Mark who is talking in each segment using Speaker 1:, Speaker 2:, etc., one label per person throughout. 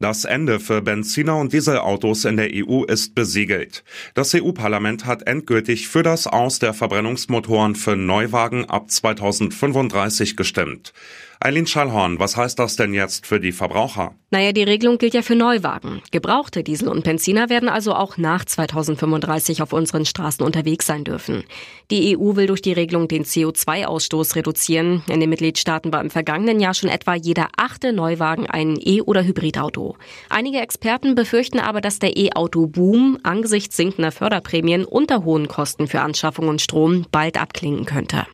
Speaker 1: Das Ende für Benziner- und Dieselautos in der EU ist besiegelt. Das EU-Parlament hat endgültig für das Aus der Verbrennungsmotoren für Neuwagen ab 2035 gestimmt. Eileen Schallhorn, was heißt das denn jetzt für die Verbraucher?
Speaker 2: Naja, die Regelung gilt ja für Neuwagen. Gebrauchte Diesel und Benziner werden also auch nach 2035 auf unseren Straßen unterwegs sein dürfen. Die EU will durch die Regelung den CO2-Ausstoß reduzieren. In den Mitgliedstaaten war im vergangenen Jahr schon etwa jeder achte Neuwagen ein E- oder Hybridauto. Einige Experten befürchten aber, dass der E-Auto-Boom angesichts sinkender Förderprämien unter hohen Kosten für Anschaffung und Strom bald abklingen könnte.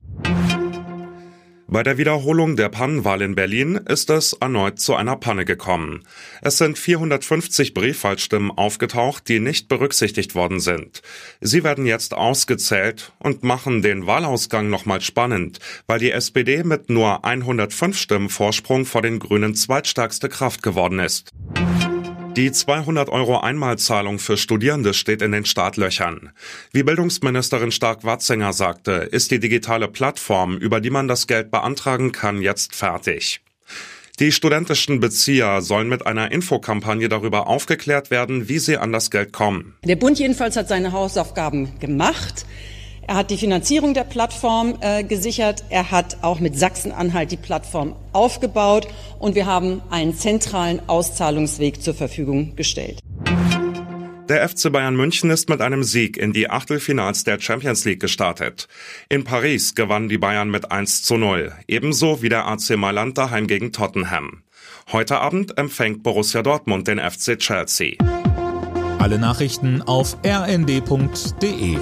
Speaker 1: Bei der Wiederholung der Pannenwahl in Berlin ist es erneut zu einer Panne gekommen. Es sind 450 Briefwahlstimmen aufgetaucht, die nicht berücksichtigt worden sind. Sie werden jetzt ausgezählt und machen den Wahlausgang nochmal spannend, weil die SPD mit nur 105 Stimmen Vorsprung vor den Grünen zweitstärkste Kraft geworden ist. Die 200 Euro Einmalzahlung für Studierende steht in den Startlöchern. Wie Bildungsministerin Stark-Watzinger sagte, ist die digitale Plattform, über die man das Geld beantragen kann, jetzt fertig. Die studentischen Bezieher sollen mit einer Infokampagne darüber aufgeklärt werden, wie sie an das Geld kommen.
Speaker 3: Der Bund jedenfalls hat seine Hausaufgaben gemacht. Er hat die Finanzierung der Plattform äh, gesichert. Er hat auch mit Sachsen-Anhalt die Plattform aufgebaut. Und wir haben einen zentralen Auszahlungsweg zur Verfügung gestellt.
Speaker 1: Der FC Bayern München ist mit einem Sieg in die Achtelfinals der Champions League gestartet. In Paris gewannen die Bayern mit 1 zu 0, ebenso wie der AC Mailand daheim gegen Tottenham. Heute Abend empfängt Borussia Dortmund den FC Chelsea.
Speaker 4: Alle Nachrichten auf rnd.de